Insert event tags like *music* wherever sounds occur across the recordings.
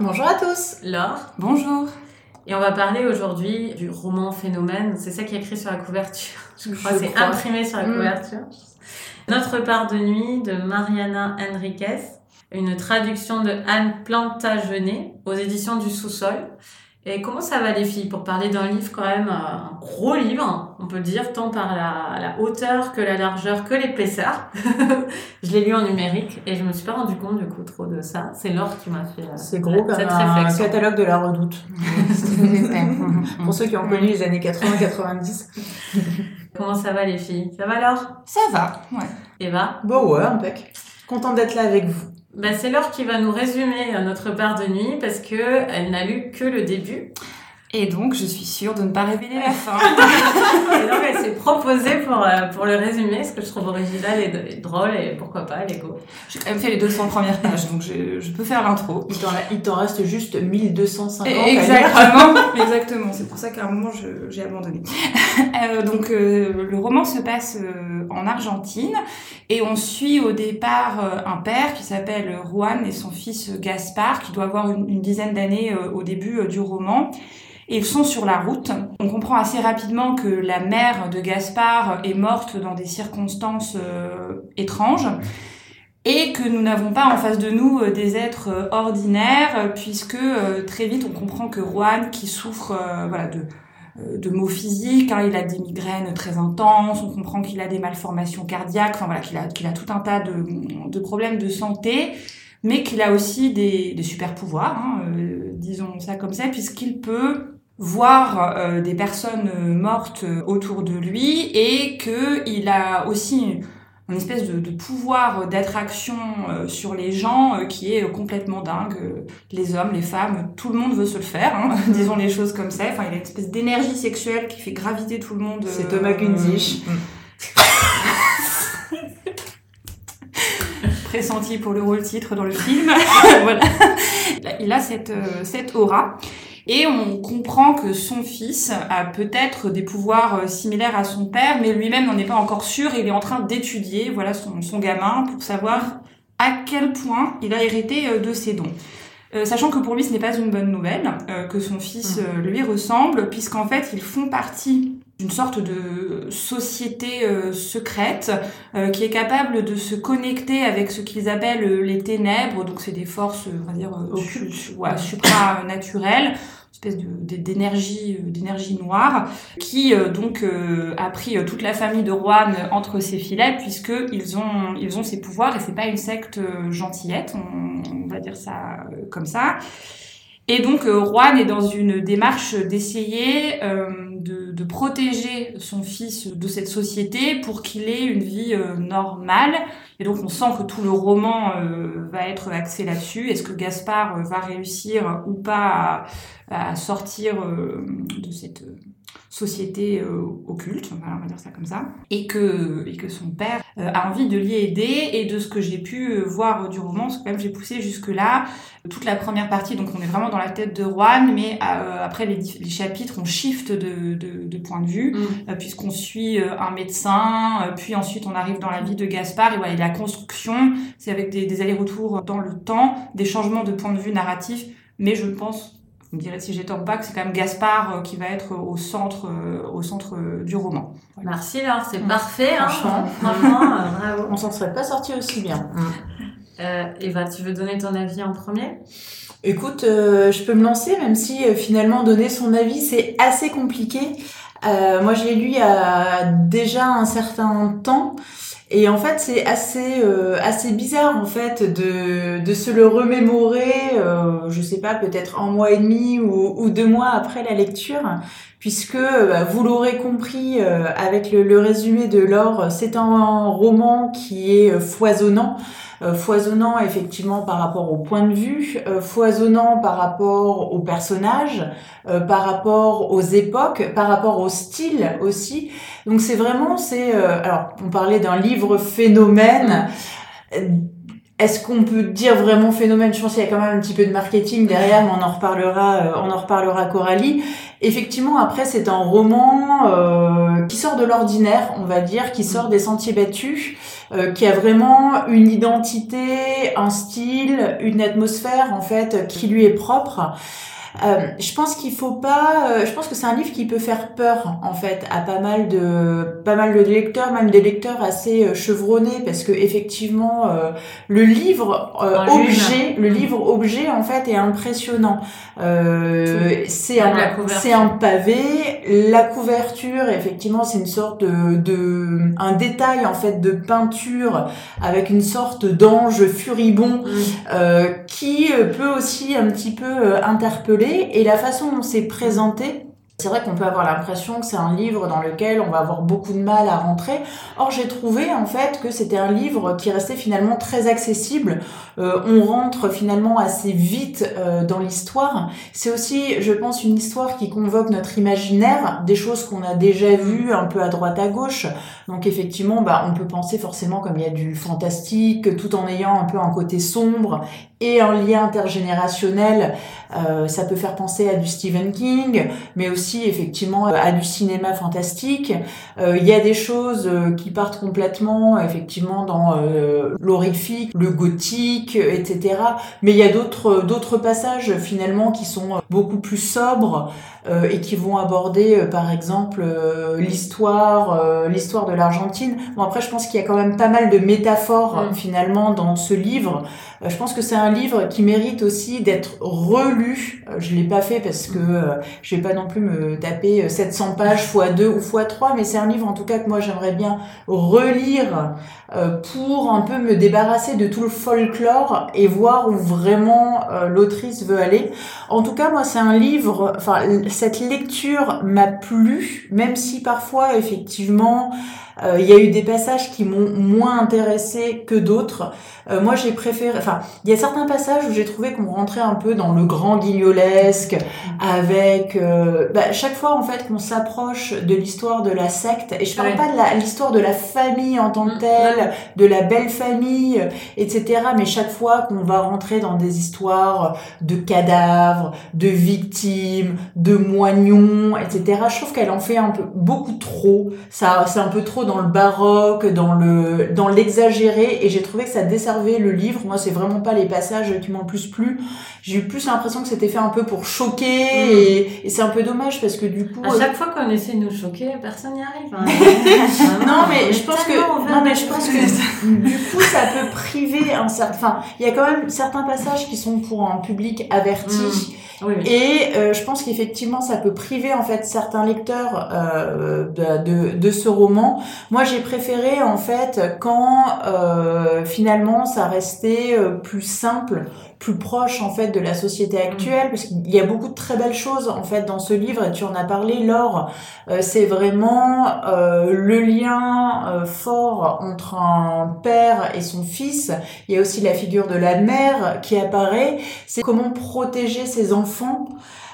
Bonjour à tous. Laure. Bonjour. Et on va parler aujourd'hui du roman Phénomène. C'est ça qui est écrit sur la couverture. *laughs* Je crois c'est imprimé sur la mm. couverture. Notre part de nuit de Mariana Enriquez. Une traduction de Anne Plantagenet aux éditions du Sous-sol. Et comment ça va les filles pour parler d'un livre quand même, euh, un gros livre, on peut dire, tant par la, la hauteur que la largeur que l'épaisseur? *laughs* je l'ai lu en numérique et je me suis pas rendu compte du coup trop de ça. C'est Laure qui m'a fait euh, C'est gros comme un catalogue de la redoute. *laughs* pour ceux qui ont connu les années 80-90. *laughs* comment ça va les filles? Ça va Laure? Ça va, ouais. Eva? Bon ouais, impec. Contente d'être là avec vous. Bah, c'est Laure qui va nous résumer euh, notre part de nuit parce que elle n'a lu que le début. Et donc, je suis sûre de ne pas révéler la fin. *laughs* et donc, elle s'est proposée pour, euh, pour le résumer, ce que je trouve original et, drôle, et pourquoi pas, Lego. J'ai quand même fait les 200 premières pages, donc je, je peux faire l'intro. Il t'en reste juste 1250 Exactement, *laughs* exactement. C'est pour ça qu'à un moment, j'ai abandonné. *laughs* euh, donc, euh, le roman se passe euh, en Argentine, et on suit au départ un père qui s'appelle Juan et son fils Gaspard, qui doit avoir une, une dizaine d'années au début du roman et ils sont sur la route. On comprend assez rapidement que la mère de Gaspard est morte dans des circonstances euh, étranges et que nous n'avons pas en face de nous euh, des êtres euh, ordinaires puisque très vite on comprend que Juan qui souffre voilà de de maux physiques, hein, il a des migraines très intenses, on comprend qu'il a des malformations cardiaques, enfin voilà, qu'il a, qu'il a tout un tas de, de problèmes de santé, mais qu'il a aussi des, des super pouvoirs, hein, disons ça comme ça, puisqu'il peut voir euh, des personnes mortes autour de lui et qu'il a aussi une espèce de, pouvoir d'attraction euh, sur les gens euh, qui est complètement dingue. Les hommes, les femmes, tout le monde veut se le faire, hein, *laughs* disons les choses comme ça. Enfin, il a une espèce d'énergie sexuelle qui fait graviter tout le monde. C'est Thomas Gunzich. *laughs* Pressenti pour le rôle titre dans le film. *laughs* voilà. Il a cette, cette aura. Et on comprend que son fils a peut-être des pouvoirs euh, similaires à son père, mais lui-même n'en est pas encore sûr. il est en train d'étudier, voilà, son, son gamin pour savoir à quel point il a hérité euh, de ses dons. Euh, sachant que pour lui ce n'est pas une bonne nouvelle, que son fils mmh. lui ressemble, puisqu'en fait ils font partie d'une sorte de société secrète qui est capable de se connecter avec ce qu'ils appellent les ténèbres, donc c'est des forces, on va dire, occultes, ouais, supranaturelles, espèce d'énergie euh, d'énergie noire qui euh, donc euh, a pris toute la famille de Juan entre ses filets puisque ils ont ils ont ses pouvoirs. Et c'est pas une secte gentillette on, va dire ça comme ça et donc Juan est dans une démarche d'essayer de, de, protéger son fils de cette société pour qu'il ait une vie normale. Et donc on sent que tout le roman va être axé là-dessus. Est-ce que Gaspard va réussir ou pas à sortir euh, de cette euh, société euh, occulte, on va dire ça comme ça, et que, et que son père a envie de l'y aider, et de ce que j'ai pu voir du roman, parce que quand même j'ai poussé jusque-là, toute la première partie, donc on est vraiment dans la tête de Juan, mais après les, les, chapitres, on shift de, de, de point de vue, mm. puisqu'on suit un médecin, puis ensuite on arrive dans la vie de Gaspard, et voilà, la construction, c'est avec des, des allers-retours dans le temps, des changements de point de vue narratif, mais je pense vous me direz si j'ai tort pas que c'est quand même Gaspard euh, qui va être au centre, euh, au centre euh, du roman. Merci Laure, c'est mm. parfait. Hein. Franchement, *laughs* bravo. On s'en serait pas sorti aussi bien. Euh, Eva, tu veux donner ton avis en premier? Écoute, je peux me lancer, même si finalement donner son avis c'est assez compliqué. moi, je l'ai lu il y a déjà un certain temps. Et en fait, c'est assez euh, assez bizarre en fait de de se le remémorer, euh, je sais pas, peut-être un mois et demi ou, deux mois après la lecture, puisque bah, vous l'aurez compris euh, avec le, le, résumé de l'or, c'est un roman qui est foisonnant. Euh, foisonnant effectivement par rapport au point de vue, euh, foisonnant par rapport aux personnages, euh, par rapport aux époques, par rapport au style aussi. Donc c'est vraiment, c'est alors on parlait d'un livre phénomène. Est-ce qu'on peut dire vraiment phénomène? Je pense qu'il y a quand même un petit peu de marketing derrière, mais on en reparlera, on en reparlera Coralie. Effectivement, après, c'est un roman euh, qui sort de l'ordinaire, on va dire, qui sort des sentiers battus, qui a vraiment une identité, un style, une atmosphère en fait qui lui est propre. Euh, je pense qu'il faut pas. Euh, je pense que c'est un livre qui peut faire peur en fait à pas mal de pas mal de lecteurs, même des lecteurs assez euh, chevronnés, parce que effectivement euh, le livre objet, le livre objet en fait est impressionnant. c'est un c'est un pavé. La couverture, effectivement, c'est une sorte de, de un détail en fait de peinture avec une sorte d'ange furibond mm. qui peut aussi un petit peu interpeller et la façon dont c'est présenté, c'est vrai qu'on peut avoir l'impression que c'est un livre dans lequel on va avoir beaucoup de mal à rentrer. Or, j'ai trouvé en fait que c'était un livre qui restait finalement très accessible. Euh, on rentre finalement assez vite euh, dans l'histoire. C'est aussi, je pense, une histoire qui convoque notre imaginaire, des choses qu'on a déjà vues un peu à droite à gauche. Donc effectivement, bah, on peut penser forcément comme il y a du fantastique, tout en ayant un peu un côté sombre et un lien intergénérationnel. Euh, ça peut faire penser à du Stephen King, mais aussi effectivement à du cinéma fantastique. Euh, il y a des choses euh, qui partent complètement effectivement dans euh, l'horrifique, le gothique, etc. Mais il y a d'autres d'autres passages finalement qui sont beaucoup plus sobres et qui vont aborder par exemple l'histoire l'histoire de l'Argentine. Bon après je pense qu'il y a quand même pas mal de métaphores mm. finalement dans ce livre. Je pense que c'est un livre qui mérite aussi d'être relu. Euh, je l'ai pas fait parce que euh, je vais pas non plus me taper 700 euh, pages fois 2 ou fois 3, mais c'est un livre en tout cas que moi j'aimerais bien relire pour un peu me débarrasser de tout le folklore et voir où vraiment l'autrice veut aller. En tout cas, moi c'est un livre, enfin cette lecture m'a plu, même si parfois effectivement il y a eu des passages qui m'ont moins intéressé que d'autres. Euh, moi, j'ai préféré. Enfin, il y a certains passages où j'ai trouvé qu'on rentrait un peu dans le grand guignolesque, avec euh, bah, chaque fois en fait qu'on s'approche de l'histoire de la secte. Et je parle pas de l'histoire de la famille en tant que mm, telle, de la belle famille, etc. Mais chaque fois qu'on va rentrer dans des histoires de cadavres, de victimes, de moignons, etc. Je trouve qu'elle en fait un peu beaucoup trop. Ça, c'est un peu trop dans le baroque, dans le dans l'exagéré. Et j'ai trouvé que ça desservait le livre. Moi, c'est vraiment pas les passages qui m'ont le plus plu. J'ai eu plus l'impression que c'était fait un peu pour choquer mm. et, c'est un peu dommage parce que du coup. À chaque fois qu'on essaie de nous choquer, personne n'y arrive. Hein. *laughs* non, mais je pense que, non, mais je pense que du coup, ça peut priver un certain, enfin, il y a quand même certains passages qui sont pour un public averti. Et euh, je pense qu'effectivement, ça peut priver en fait certains lecteurs euh, de, de, ce roman. Moi, j'ai préféré en fait quand euh, finalement ça restait plus simple, plus proche en fait de la société actuelle, parce qu'il y a beaucoup de très belles choses en fait dans ce livre. Et tu en as parlé, Laure. Euh, c'est vraiment le lien fort entre un père et son fils. Il y a aussi la figure de la mère qui apparaît. C'est comment protéger ses enfants enfant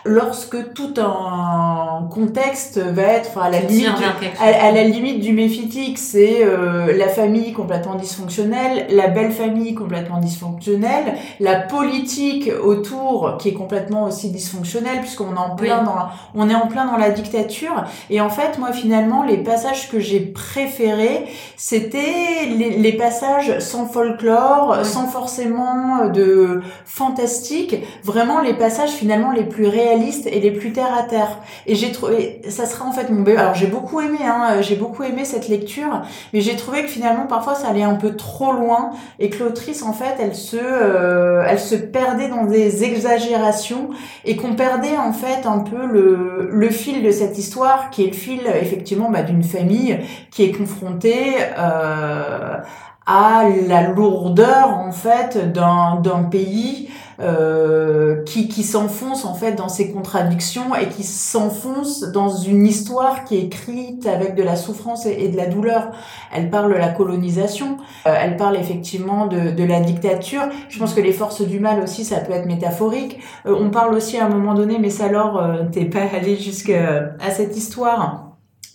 lorsque tout un contexte va être à la limite à, la limite du méphitique c'est euh, la famille complètement dysfonctionnelle la belle famille complètement dysfonctionnelle la politique autour qui est complètement aussi dysfonctionnelle puisqu'on est en plein dans la, on est en plein dans la dictature. Et en fait moi finalement les passages que j'ai préférés c'était les, les, passages sans folklore sans forcément de fantastique vraiment les passages finalement les plus réels et les plus terre à terre. Et j'ai trouvé, ça sera en fait mon bébé. Alors j'ai beaucoup aimé, hein, j'ai beaucoup aimé cette lecture, mais j'ai trouvé que finalement parfois ça allait un peu trop loin et que l'autrice en fait elle se, euh, elle se perdait dans des exagérations et qu'on perdait en fait un peu le, le fil de cette histoire qui est le fil effectivement bah, d'une famille qui est confrontée euh, à la lourdeur en fait d'un d'un pays euh, qui qui s'enfonce en fait dans ses contradictions et qui s'enfonce dans une histoire qui est écrite avec de la souffrance et, de la douleur. Elle parle de la colonisation, euh, elle parle effectivement de, de la dictature. Je pense que les forces du mal aussi ça peut être métaphorique. Euh, on parle aussi à un moment donné, mais ça alors t'es pas allé jusqu'à à cette histoire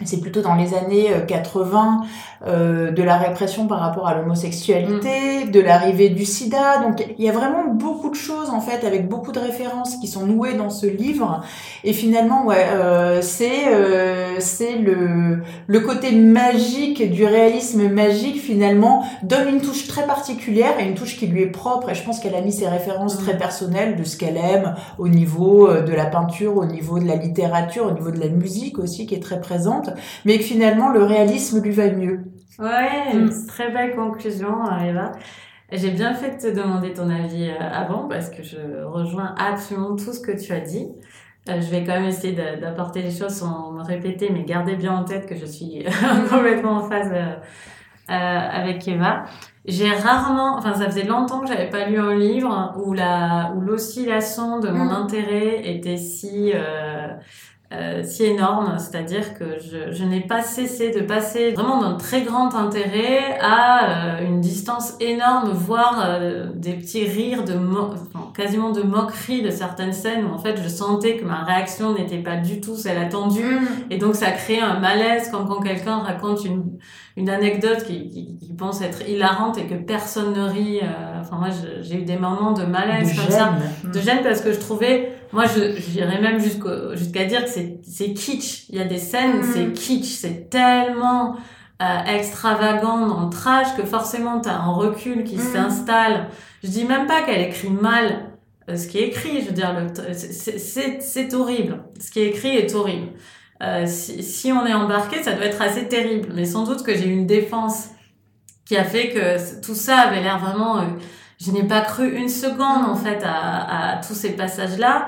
c'est plutôt dans les années 80 euh, de la répression par rapport à l'homosexualité, mm. de l'arrivée du sida. Donc il y a vraiment beaucoup de choses en fait avec beaucoup de références qui sont nouées dans ce livre. Et finalement, ouais, euh, c'est euh, c'est le le côté magique du réalisme magique finalement donne une touche très particulière et une touche qui lui est propre. Et je pense qu'elle a mis ses références très mm. personnelles de ce qu'elle aime au niveau euh, de la peinture, au niveau de la littérature, au niveau de la musique aussi qui est très présente mais que finalement le réalisme lui va mieux. Ouais, une mm. très belle conclusion, Eva. J'ai bien fait de te demander ton avis euh, avant parce que je rejoins absolument tout ce que tu as dit. Euh, je vais quand même essayer d'apporter les choses sans me répéter, mais gardez bien en tête que je suis *laughs* complètement en phase euh, avec Eva. J'ai rarement, enfin ça faisait longtemps que j'avais pas lu un livre où la, où l'oscillation de mon mm. intérêt était si euh, si énorme, c'est-à-dire que je, je n'ai pas cessé de passer vraiment d'un très grand intérêt à euh, une distance énorme, voire euh, des petits rires de enfin, quasiment de moquerie de certaines scènes où en fait je sentais que ma réaction n'était pas du tout celle attendue mm. et donc ça crée un malaise comme quand quelqu'un raconte une, une anecdote qui, qui, qui, pense être hilarante et que personne ne rit. enfin moi j'ai eu des moments de malaise comme ça, de gêne parce que je trouvais moi, je j'irais même jusqu'à dire que c'est kitsch. Il y a des scènes, mm. c'est kitsch, c'est tellement euh, extravagant dans le trash que forcément tu as un recul qui mm. s'installe. Je dis même pas qu'elle écrit mal euh, ce qui est écrit. Je veux dire, c'est horrible. Ce qui est écrit est horrible. Euh, si, si on est embarqué, ça doit être assez terrible. Mais sans doute que j'ai une défense qui a fait que tout ça avait l'air vraiment euh, je n'ai pas cru une seconde en fait à, tous ces passages-là.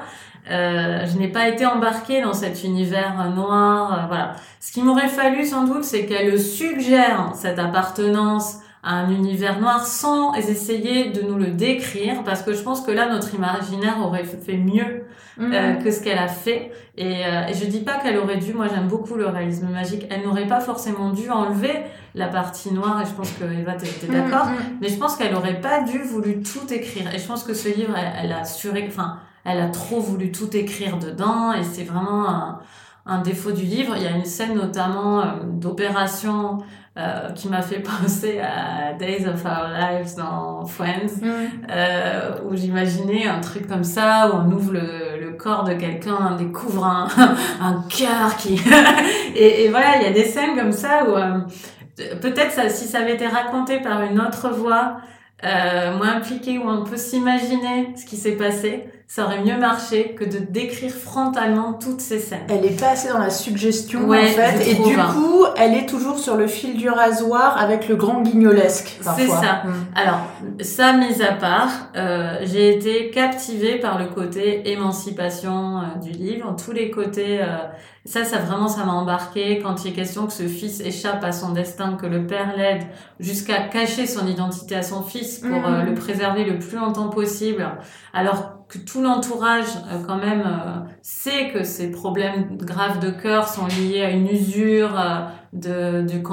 Euh, je n'ai pas été embarquée dans cet univers noir. Euh, voilà. Ce qui m'aurait fallu sans doute, c'est qu'elle suggère cette appartenance un univers noir sans essayer de nous le décrire, parce que je pense que là, notre imaginaire aurait fait mieux euh, mhm. que ce qu'elle a fait. Et, euh, et je dis pas qu'elle aurait dû, moi j'aime beaucoup le réalisme magique, elle n'aurait pas forcément dû enlever la partie noire, et je pense que Eva t'es mhm, d'accord, mhm. mais je pense qu'elle aurait pas dû voulu tout écrire. Et je pense que ce livre, elle, a suré, enfin, elle a trop voulu tout écrire dedans, et c'est vraiment un, un défaut du livre. Il y a une scène notamment euh, d'opération euh, qui m'a fait *laughs* penser à Days of Our Lives dans Friends, euh, où j'imaginais un truc comme ça, où on ouvre le, le corps de quelqu'un, on découvre un, *laughs* un cœur qui... *laughs* et, et, voilà, il y a des scènes comme ça où euh, peut-être ça, si ça avait été raconté par une autre voix, euh, moins impliquée, où on peut s'imaginer ce qui s'est passé, ça aurait mieux marché que de décrire frontalement toutes ces scènes. Elle est pas assez dans la suggestion en fait, et du hein. coup, elle est toujours sur le fil du rasoir avec le grand guignolesque. C'est ça. Mm. Alors, ça mis à part, euh, j'ai été captivée par le côté émancipation euh, du livre, tous les côtés. Euh, ça, ça vraiment, ça m'a embarqué quand il est question que ce fils échappe à son destin, que le père l'aide jusqu'à cacher son identité à son fils pour mm. le préserver le plus longtemps possible. Alors que tout l'entourage euh, quand même euh, sait que ces problèmes graves de cœur sont liés à une usure euh, de, du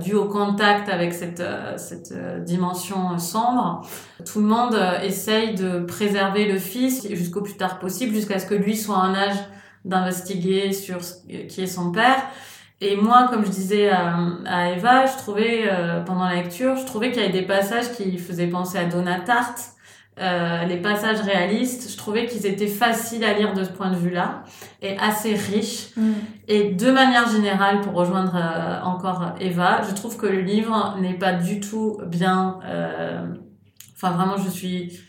due au contact avec cette, cette dimension sombre. Tout le monde essaye de préserver le fils jusqu'au plus tard possible, jusqu'à ce que lui soit en âge d'investiguer sur qui est son père. Et moi, comme je disais à, à Eva, je trouvais, pendant la lecture, je trouvais qu'il y avait des passages qui faisaient penser à Donna Tartt, euh, les passages réalistes, je trouvais qu'ils étaient faciles à lire de ce point de vue-là et assez riches. Mm. Et de manière générale, pour rejoindre euh, encore Eva, je trouve que le livre n'est pas du tout bien. Euh, enfin, vraiment, je suis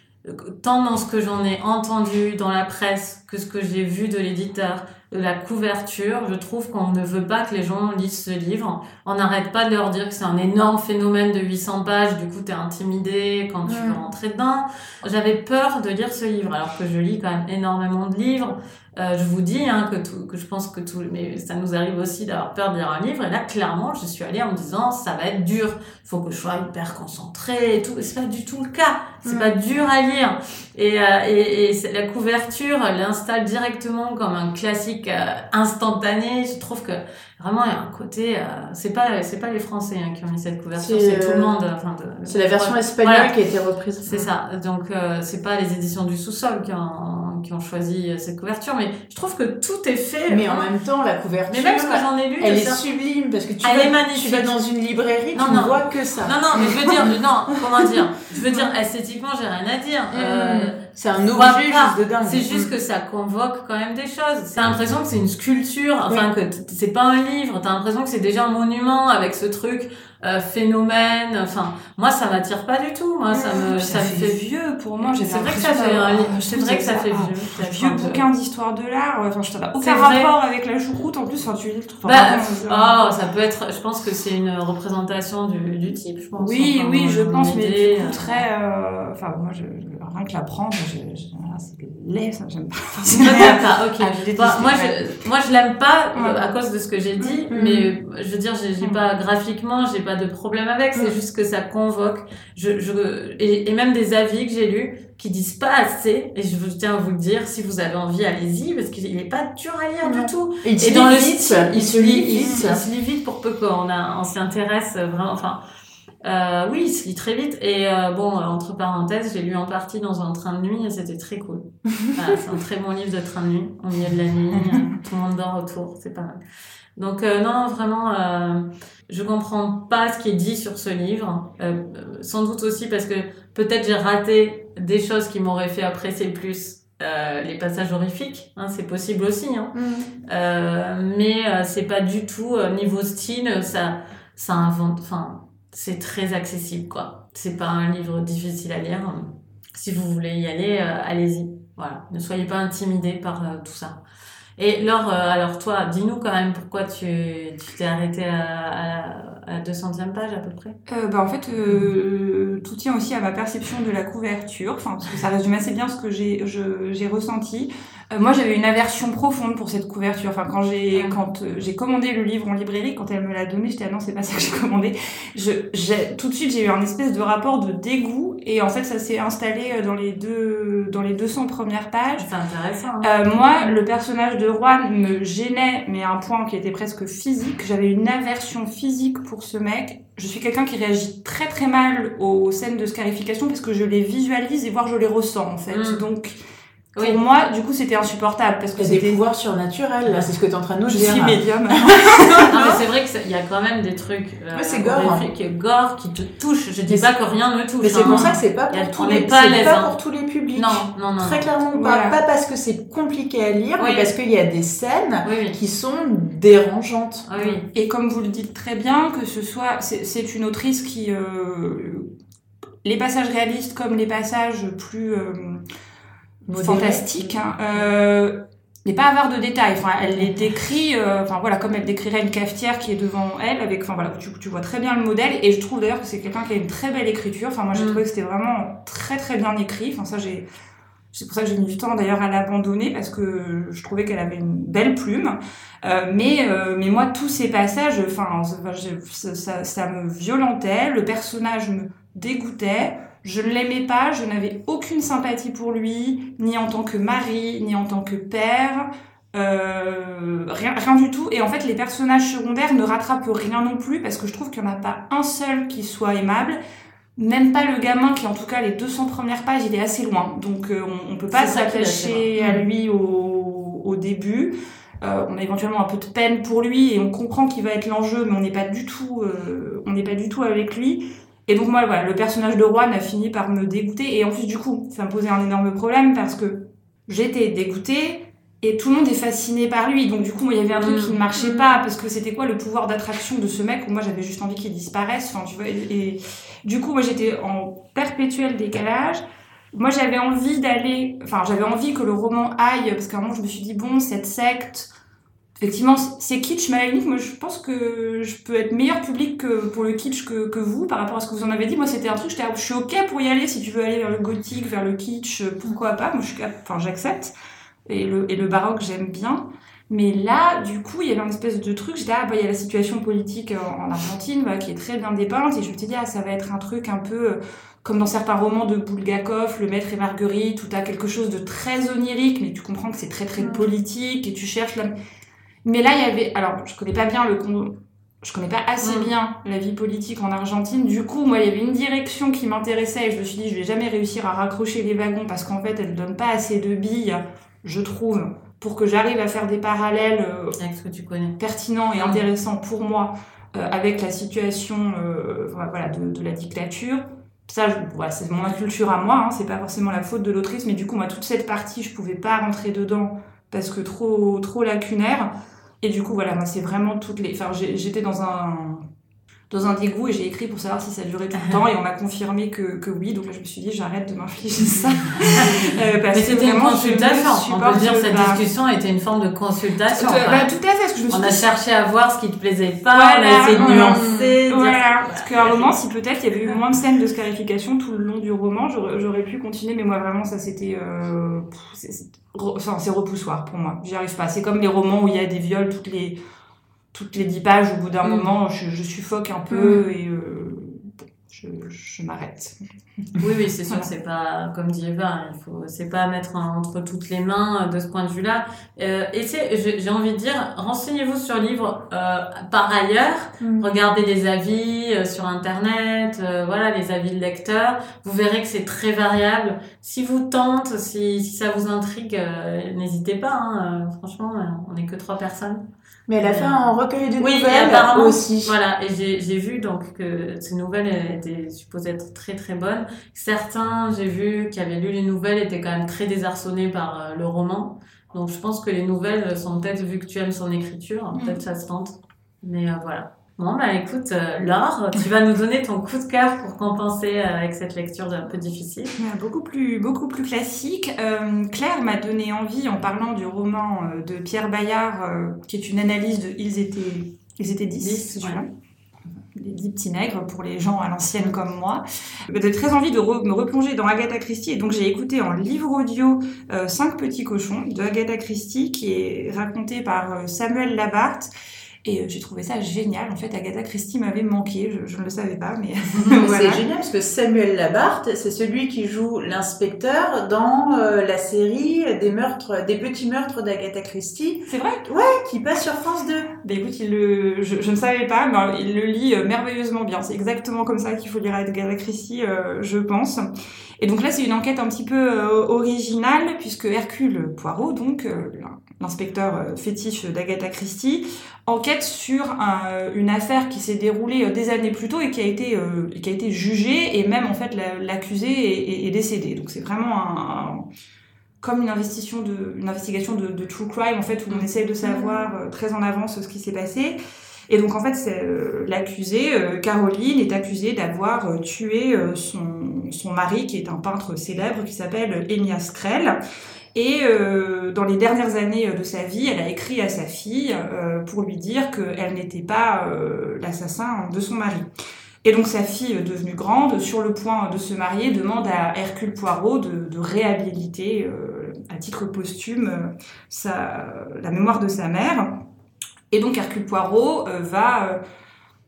tant dans ce que j'en ai entendu dans la presse que ce que j'ai vu de l'éditeur, de la couverture. Je trouve qu'on ne veut pas que les gens lisent ce livre. On n'arrête pas de leur dire que c'est un énorme phénomène de 800 pages, du coup t'es intimidé quand tu veux rentrer dedans. J'avais peur de lire ce livre, alors que je lis quand même énormément de livres. Euh, je vous dis hein, que, tout, que je pense que tout, mais ça nous arrive aussi d'avoir peur de lire un livre. Et là, clairement, je suis allée en me disant, ça va être dur. Il faut que je sois hyper concentrée et tout. Et c'est pas du tout le cas. C'est mm. pas dur à lire. Et, euh, et, et la couverture l'installe directement comme un classique euh, instantané. Je trouve que vraiment il y a un côté. Euh, c'est pas c'est pas les Français hein, qui ont mis cette couverture, c'est tout le monde. Enfin, c'est la version espagnole qui a été reprise. C'est ça. Donc c'est pas les éditions du sous-sol qui ont ont, qui ont choisi cette couverture, mais je trouve que tout est fait. Mais en même temps, la couverture, mais même ce que j'en ai lu, elle est sublime parce que tu, elle vas, tu vas dans une librairie, non, tu ne vois que ça. Non, non, mais je veux dire, non, comment dire? Je veux dire, esthétiquement, j'ai rien à dire. Euh, c'est un objet juste de dingue. C'est juste que ça convoque quand même des choses. T'as l'impression que c'est une sculpture, enfin que c'est pas un livre. T'as l'impression que c'est déjà un monument avec ce truc euh, phénomène. Enfin, moi, ça m'attire pas du tout. Moi, ça me, ça, me fait vieux pour moi. C'est vrai que ça fait, c'est vrai que ça fait vieux. Un vieux bouquin d'histoire de l'art. Enfin, je t'as aucun rapport avec la choucroute. En plus, enfin, tu lis le bah, oh, ça peut être. Je pense que c'est une représentation du, du type. Je pense. Oui, oui, je pense, mais du coup, très. Euh... Enfin, moi, je, rien que la prendre, je, je, c'est laid, ça, j'aime pas. *laughs* pas, ok. Ah, moi, je, moi, je l'aime pas euh, à cause de ce que j'ai dit, mm. mais je veux dire, j'ai pas graphiquement, j'ai pas de problème avec, c'est juste que ça convoque. Je, je, et, et même des avis que j'ai lus qui disent pas assez, et je tiens à vous le dire, si vous avez envie, allez-y, parce qu'il est pas dur à lire du tout. Et, et dans le vite, il, se lit vite. Il, se lit vite pour peu qu'on on s'y intéresse vraiment, enfin, euh, oui, il se lit très vite. Et euh, bon, entre parenthèses, j'ai lu en partie dans un train de nuit et c'était très cool. *laughs* c'est un très bon livre de train de nuit, au milieu de la nuit, euh, *laughs* tout le monde dort autour, c'est pas mal. Donc euh, non, vraiment, euh, je comprends pas ce qui est dit sur ce livre. Euh, sans doute aussi parce que peut-être j'ai raté des choses qui m'auraient fait apprécier plus euh, les passages horrifiques, hein, c'est possible aussi. Hein. Mm. Euh, mais c'est pas du tout niveau style, ça, ça invente. Enfin, c'est très accessible, quoi. C'est pas un livre difficile à lire. Si vous voulez y aller, allez-y. Voilà, ne soyez pas intimidés par tout ça. Et Laure, euh, alors toi, dis-nous quand même pourquoi tu t'es arrêtée à, à, la 200e page à peu près euh, bah, En fait, euh, tout tient aussi à ma perception de la couverture, enfin, parce que ça résume assez bien ce que j'ai ressenti. Euh, moi, j'avais une aversion profonde pour cette couverture. Enfin, quand j'ai quand euh, j'ai commandé le livre en librairie, quand elle me l'a donné, j'étais ah non, c'est pas ça que j'ai commandé. Je j'ai tout de suite j'ai eu un espèce de rapport de dégoût et en fait ça s'est installé euh, dans les deux dans les 200 premières pages. C'est intéressant. Hein. Euh, moi, le personnage de Juan me gênait, mais à un point qui était presque physique. J'avais une aversion physique pour ce mec. Je suis quelqu'un qui réagit très très mal aux scènes de scarification parce que je les visualise et voire je les ressens en fait. Mm. Donc pour moi, du coup, c'était insupportable parce que c'était des pouvoirs surnaturels. Là, c'est ce que tu es en train de nous dire. Je suis médium. *laughs* non, mais c'est vrai qu'il y a quand même des trucs. Euh, c'est gore. Qui gore, qui te touche. Je dis pas que rien ne touche. Mais c'est pour hein. ça que c'est pas pour tous les. pas, pas pour tous les publics. Non, non, non. Très clairement pas. Pas parce que c'est compliqué à lire, mais parce qu'il y a des scènes qui sont dérangeantes. Oui. Et comme vous le dites très bien, que ce soit, c'est une autrice qui euh, les passages réalistes comme les passages plus euh, fantastique. Hein. Euh, mais pas avoir de détails. Enfin, elle les décrit, euh, enfin voilà, comme elle décrirait une cafetière qui est devant elle, avec, enfin voilà, tu, tu vois très bien le modèle. Et je trouve d'ailleurs que c'est quelqu'un qui a une très belle écriture. Enfin, moi j'ai mm. trouvé que c'était vraiment très très bien écrit. Enfin ça j'ai, c'est pour ça que j'ai mis du temps d'ailleurs à l'abandonner parce que je trouvais qu'elle avait une belle plume. Euh, mais euh, mais moi tous ces passages, enfin ça, ça, ça me violentait, le personnage me dégoûtait. Je ne l'aimais pas, je n'avais aucune sympathie pour lui, ni en tant que mari, ni en tant que père. Euh, rien, rien du tout. Et en fait, les personnages secondaires ne rattrapent rien non plus parce que je trouve qu'il n'y en a pas un seul qui soit aimable. Même pas le gamin qui, en tout cas, les 200 premières pages, il est assez loin. Donc, euh, on, on peut pas s'attacher à lui au, au début. Euh, on a éventuellement un peu de peine pour lui et on comprend qu'il va être l'enjeu, mais on n'est pas du tout, euh, on n'est pas du tout avec lui. Et donc moi, voilà, le personnage de Juan a fini par me dégoûter. Et en plus, du coup, ça me posait un énorme problème parce que j'étais dégoûtée et tout le monde est fasciné par lui. Donc du coup, il y avait un truc qui ne marchait mm. pas parce que c'était quoi le pouvoir d'attraction de ce mec où moi j'avais juste envie qu'il disparaisse. Enfin, tu vois. Et, du coup, moi j'étais en perpétuel décalage. Moi, j'avais envie d'aller, enfin, j'avais envie que le roman aille parce qu'à un moment, je me suis dit bon, cette secte effectivement, c'est kitsch, mais à la limite, moi, je pense que je peux être meilleur public que pour le kitsch que, que vous, par rapport à ce que vous en avez dit. Moi, c'était un truc, je suis ok pour y aller, si tu veux aller vers le gothique, vers le kitsch, pourquoi pas. Moi, je suis, enfin, j'accepte. Et le, et le baroque, j'aime bien. Mais là, du coup, il y avait une espèce de truc, j'étais, ah, bah, il y a la situation politique en, Argentine, bah, qui est très bien dépeinte, et je me suis dit, ah, ça va être un truc un peu, euh, comme dans certains romans de Bulgakov, Le Maître et Marguerite, où t'as quelque chose de très onirique, mais tu comprends que c'est très très politique, et tu cherches la... Mais là, il y avait, alors je connais pas bien le je connais pas assez Mm. bien la vie politique en Argentine. Du coup, moi, il y avait une direction qui m'intéressait et je me suis dit, je vais jamais réussir à raccrocher les wagons parce qu'en fait, elle donne pas assez de billes, je trouve, pour que j'arrive à faire des parallèles euh, Avec ce que tu connais. pertinents et Mm. intéressants pour moi euh, avec la situation euh, voilà, de, de la dictature. Ça, je- voilà, c'est mon culture à moi, hein, c'est pas forcément la faute de l'autrice, mais du coup, moi, toute cette partie, je pouvais pas rentrer dedans parce que trop, trop lacunaire. Et du coup, voilà, moi, c'est vraiment toutes les. Enfin, j'étais dans un dans un dégoût et j'ai écrit pour savoir si ça durait tout le temps et on m'a confirmé que, que oui donc là je me suis dit j'arrête de m'infliger *laughs* ça Euh, parce Mais que c'était une consultation. On peut dire cette pas. discussion était une forme de consultation. Tout, quoi. bah, tout à fait, parce que je me suis On a dit, cherché à voir ce qui te plaisait pas, on Voilà, a essayé de voilà. nuancer. dire- Voilà, parce qu'à un moment, si peut-être il y avait eu moins de scènes de scarification tout le long du roman, j'aurais j'aurais pu continuer, mais moi vraiment, ça c'était. Euh, pff, c'est- c'est enfin, c'est repoussoir pour moi, j'y arrive pas. C'est comme les romans où il y a des viols toutes les, toutes les dix pages, au bout d'un Mm. moment, je, je suffoque un peu et euh, je m'arrête. Oui, oui, c'est sûr, c'est pas, comme dit Eva, il faut, c'est pas mettre en- entre toutes les mains euh, de ce point de vue-là. Euh, et c'est, j'ai envie de dire, renseignez-vous sur le livre euh, par ailleurs, Mm. regardez les avis euh, sur Internet, euh, voilà, les avis de lecteurs. Vous verrez que c'est très variable. Si vous tente, si, si ça vous intrigue, euh, n'hésitez pas. Hein, euh, franchement, on n'est que trois personnes. Mais elle a fait un recueil de Oui, nouvelles apparemment, aussi. Voilà, et j'ai j'ai vu donc que ces nouvelles étaient supposées être très très bonnes. Certains, j'ai vu, qui avaient lu les nouvelles, étaient quand même très désarçonnés par euh, le roman. Donc je pense que les nouvelles sont peut-être, vu que tu aimes son écriture, Mm. peut-être ça se tente. Mais euh, voilà. Bon, bah écoute, euh, Laure, tu vas nous donner ton coup de cœur pour compenser euh, avec cette lecture un peu difficile. Ouais, Beaucoup plus, beaucoup plus classique. Euh, Claire m'a donné envie en parlant du roman de Pierre Bayard, qui est une analyse de Ils étaient, ils étaient dix, Dix, si tu ouais. Les dix petits nègres pour les gens à l'ancienne comme moi. J'ai très envie de me replonger dans Agatha Christie et donc j'ai écouté en livre audio euh, Cinq petits cochons de Agatha Christie qui est raconté par euh, Samuel Labarthe. Et euh, j'ai trouvé ça génial. En fait, Agatha Christie m'avait manqué. Je, je ne le savais pas, mais *laughs* *laughs* voilà. C'est génial parce que Samuel Labarthe, c'est celui qui joue l'inspecteur dans euh, la série des meurtres, des petits meurtres d'Agatha Christie, C'est vrai? Qui passe sur France 2. Bah écoute, il le, je, je ne savais pas, mais il le lit euh, merveilleusement bien. C'est exactement comme ça qu'il faut lire Agatha Christie, euh, je pense. Et donc là, c'est une enquête un petit peu euh, originale, puisque Hercule Poirot, donc l'inspecteur euh, fétiche d'Agatha Christie, enquête sur un- une affaire qui s'est déroulée euh, des années plus tôt et qui a été, euh, qui a été jugée, et même en fait la- l'accusé est, est- est décédé. Donc c'est vraiment comme une investigation de, true crime en fait où on essaye de savoir euh, très en avance ce qui s'est passé. Et donc en fait, c'est euh, euh, Caroline, est accusée d'avoir euh, tué euh, son, son mari, qui est un peintre célèbre, qui s'appelle Enias Krell. Et euh, dans les dernières années de sa vie, elle a écrit à sa fille euh, pour lui dire qu'elle n'était pas euh, l'assassin de son mari. Et donc sa fille, euh, devenue grande, sur le point de se marier, demande à Hercule Poirot de, réhabiliter euh, à titre posthume euh, la mémoire de sa mère. Et donc Hercule Poirot euh, va euh,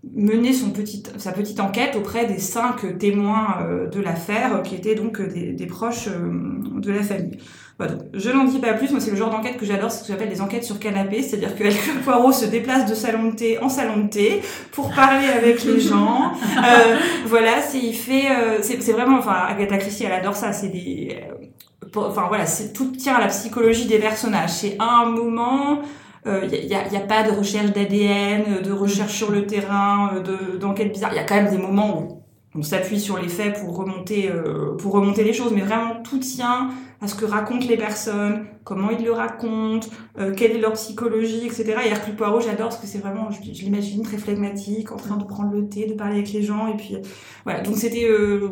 mener son sa petite enquête auprès des cinq témoins euh, de l'affaire, euh, qui étaient donc euh, des, proches euh, de la famille. Voilà, donc, je n'en dis pas plus, moi c'est le genre d'enquête que j'adore, c'est ce que j'appelle des enquêtes sur canapé, c'est-à-dire que Hercule Poirot se déplace de salon de thé en salon de thé pour parler avec les gens. *laughs* Euh, voilà, c'est il fait, euh, c'est vraiment, enfin Agatha Christie elle adore ça, c'est des, euh, pour- enfin voilà, c'est tout tient à la psychologie des personnages. C'est un moment, il euh, y, a, y a pas de recherche d'ADN, de recherche sur le terrain, euh, de d'enquête bizarre. Il y a quand même des moments où on s'appuie sur les faits pour remonter, euh, pour remonter les choses, mais vraiment tout tient à ce que racontent les personnes, comment ils le racontent, euh, quelle est leur psychologie, etc. Et Hercule Poirot, j'adore parce que c'est vraiment, je, l'imagine très flegmatique, en train de prendre le thé, de parler avec les gens, et puis voilà. Donc c'était, euh,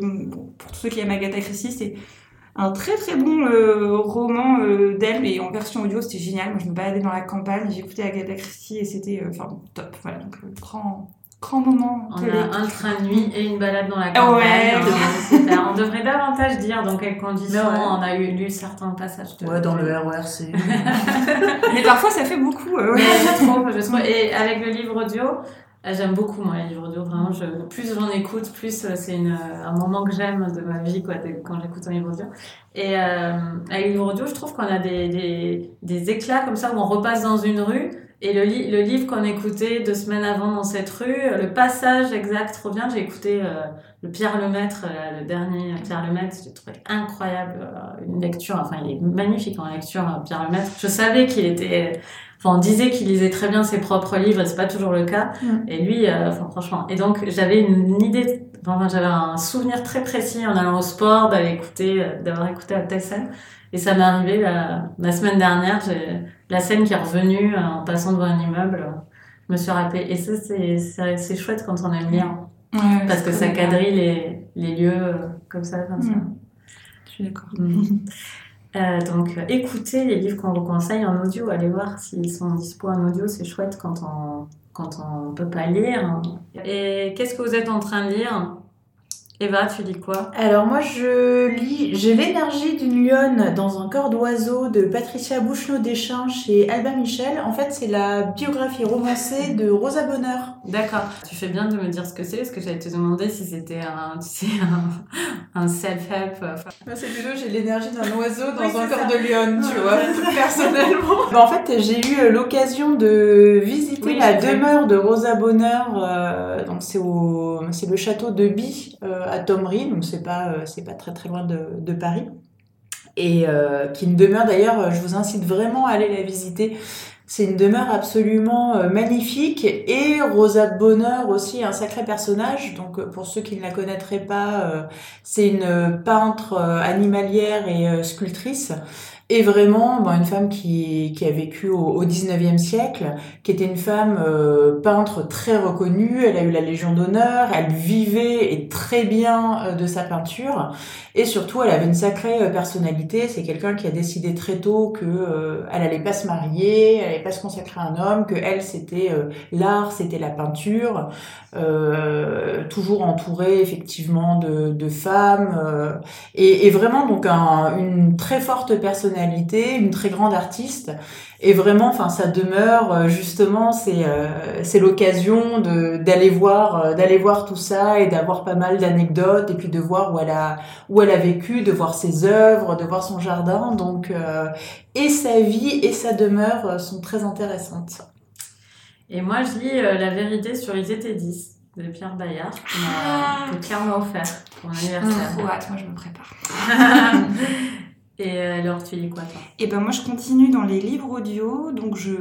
pour tous ceux qui aiment Agatha Christie, c'est un très très bon euh, roman euh, d'elle, et en version audio, c'était génial. Moi, je me baladais dans la campagne, j'écoutais Agatha Christie, et c'était, euh, enfin, top. Voilà, donc euh, grand, grand moment. On a un train de nuit et une balade dans la campagne. Euh. On devrait davantage dire dans quelles conditions ouais. on a eu lu certains passages. De... Ouais, dans le RERC. *laughs* Mais parfois, ça fait beaucoup. euh, ouais. Mais je trouve, je trouve. Et avec le livre audio, euh, j'aime beaucoup moi les livres audio. Vraiment, je, plus j'en écoute, plus euh, c'est une, un moment que j'aime de ma vie quoi, de- quand j'écoute un livre audio. Et euh, avec le livre audio, je trouve qu'on a des, des, des éclats comme ça où on repasse dans une rue Et le, le livre qu'on écoutait deux semaines avant dans cette rue, le passage exact revient. J'ai écouté euh, le Pierre Lemaître, euh, le dernier Pierre Lemaître, j'ai trouvé incroyable, euh, une lecture, enfin il est magnifique en lecture, Pierre Lemaître. Je savais qu'il était, enfin on disait qu'il lisait très bien ses propres livres, c'est pas toujours le cas. Mm. Et lui, enfin franchement. Et donc j'avais une, idée, enfin j'avais un souvenir très précis en allant au sport d'aller écouter, d'avoir écouté à Tyson. Et ça m'est arrivé la, la semaine dernière, la scène qui est revenue euh, en passant devant un immeuble, je me suis rappelé. Et ça, c'est chouette quand on aime lire. parce que ça quadrille les, les lieux euh, comme ça, comme ça. Mm. Je suis d'accord. Mm. Euh, donc, écoutez les livres qu'on vous conseille en audio. Allez voir s'ils sont dispo en audio. C'est chouette quand on quand on peut pas lire. Et qu'est-ce que vous êtes en train de lire? Eva, tu lis quoi? Alors moi je lis J'ai l'énergie d'une lionne dans un corps d'oiseau de Patricia Bouchelot-Deschamps chez Albin Michel. En fait c'est la biographie romancée de Rosa Bonheur. D'accord. Tu fais bien de me dire ce que c'est parce que j'allais te demander si c'était un, tu *laughs* un, un self-help. Moi c'est plutôt j'ai l'énergie d'un oiseau dans un corps de lionne, tu vois, *laughs* personnellement. Bah, en fait j'ai eu l'occasion de visiter la demeure de Rosa Bonheur. Euh, donc c'est au c'est le château de Bi. Euh, à Thomery, donc c'est pas euh, pas très très loin de, de Paris et euh, qui une demeure d'ailleurs, je vous incite vraiment à aller la visiter. C'est une demeure absolument euh, magnifique et Rosa Bonheur aussi un sacré personnage. Donc pour ceux qui ne la connaîtraient pas, c'est une peintre animalière et sculptrice et vraiment bon, une femme qui, qui a vécu au, au 19e siècle, qui était une femme euh, peintre très reconnue, elle a eu la Légion d'honneur, elle vivait et très bien euh, de sa peinture, et surtout elle avait une sacrée euh, personnalité, c'est quelqu'un qui a décidé très tôt que elle allait pas se marier, elle allait pas se consacrer à un homme, que elle c'était l'art, c'était la peinture, toujours entourée effectivement de, de femmes, et, et, vraiment donc un, une très forte personnalité une très grande artiste. Et vraiment, enfin, ça demeure euh, justement, c'est euh, c'est l'occasion de d'aller voir euh, d'aller voir tout ça et d'avoir pas mal d'anecdotes et puis de voir où elle a où elle a vécu, de voir ses œuvres, de voir son jardin. Donc, et sa vie et sa demeure sont très intéressantes. Et moi, je lis La vérité sur Ils étaient 10 de Pierre Bayard, qui m'a ah. clairement offert pour mon anniversaire. Trop hâte, moi je me prépare. *laughs* Et alors, tu lis quoi, toi? Et eh ben moi, je continue dans les livres audio, donc je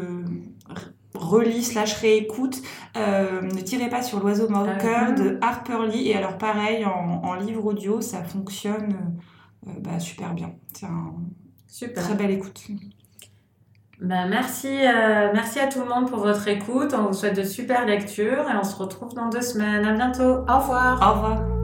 relis slash réécoute euh, Ne tirez pas sur l'oiseau mort ah, cœur de Harper Lee. Et alors, pareil, en, livre audio, ça fonctionne euh, bah, super bien. C'est un super. très belle écoute. Bah, merci, euh, merci à tout le monde pour votre écoute. On vous souhaite de super lectures et on se retrouve dans deux semaines. À bientôt. Au revoir. Au revoir.